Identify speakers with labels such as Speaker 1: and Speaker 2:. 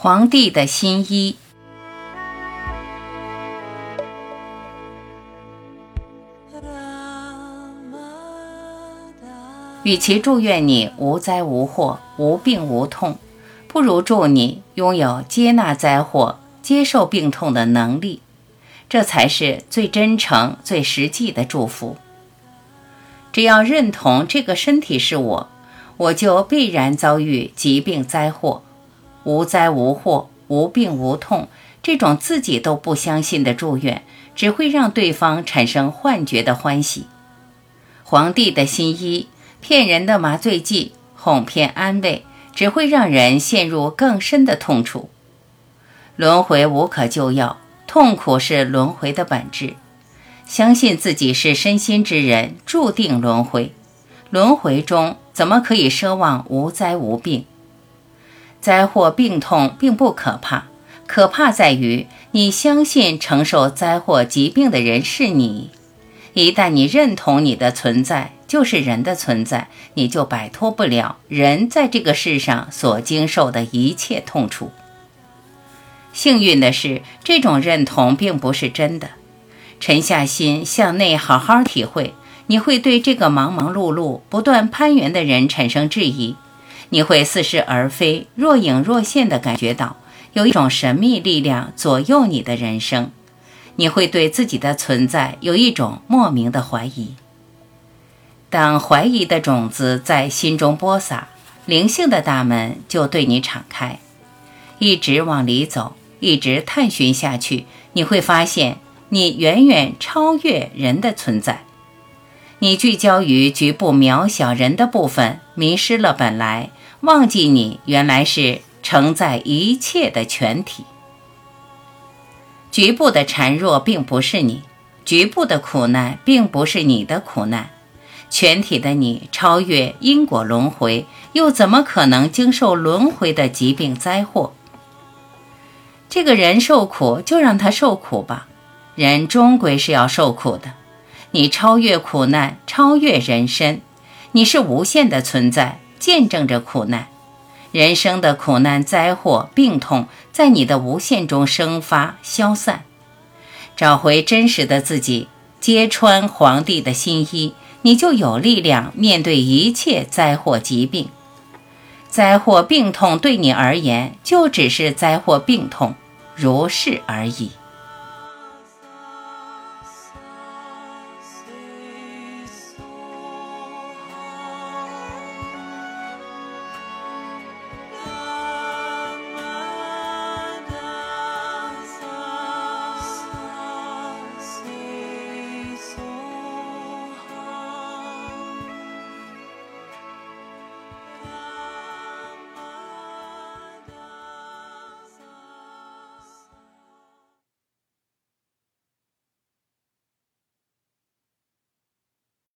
Speaker 1: 皇帝的新衣。与其祝愿你无灾无祸、无病无痛，不如祝你拥有接纳灾祸、接受病痛的能力。这才是最真诚、最实际的祝福。只要认同这个身体是我，我就必然遭遇疾病灾祸。无灾无祸、无病无痛，这种自己都不相信的祝愿，只会让对方产生幻觉的欢喜。皇帝的新衣，骗人的麻醉剂，哄骗安慰，只会让人陷入更深的痛楚。轮回无可救药，痛苦是轮回的本质。相信自己是身心之人，注定轮回。轮回中怎么可以奢望无灾无病？灾祸病痛并不可怕，可怕在于你相信承受灾祸疾病的人是你。一旦你认同你的存在就是人的存在，你就摆脱不了人在这个世上所经受的一切痛楚。幸运的是，这种认同并不是真的。沉下心向内好好体会，你会对这个忙忙碌碌、不断攀援的人产生质疑。你会似是而非、若隐若现地感觉到有一种神秘力量左右你的人生。你会对自己的存在有一种莫名的怀疑。当怀疑的种子在心中播撒，灵性的大门就对你敞开。一直往里走，一直探寻下去，你会发现你远远超越人的存在。你聚焦于局部渺小人的部分，迷失了本来。忘记你原来是承载一切的全体，局部的孱弱并不是你，局部的苦难并不是你的苦难，全体的你超越因果轮回，又怎么可能经受轮回的疾病灾祸？这个人受苦就让他受苦吧，人终归是要受苦的。你超越苦难，超越人生，你是无限的存在。见证着苦难，人生的苦难、灾祸、病痛，在你的无限中生发、消散。找回真实的自己，揭穿皇帝的新衣，你就有力量面对一切灾祸、疾病。灾祸、病痛对你而言，就只是灾祸、病痛，如是而已。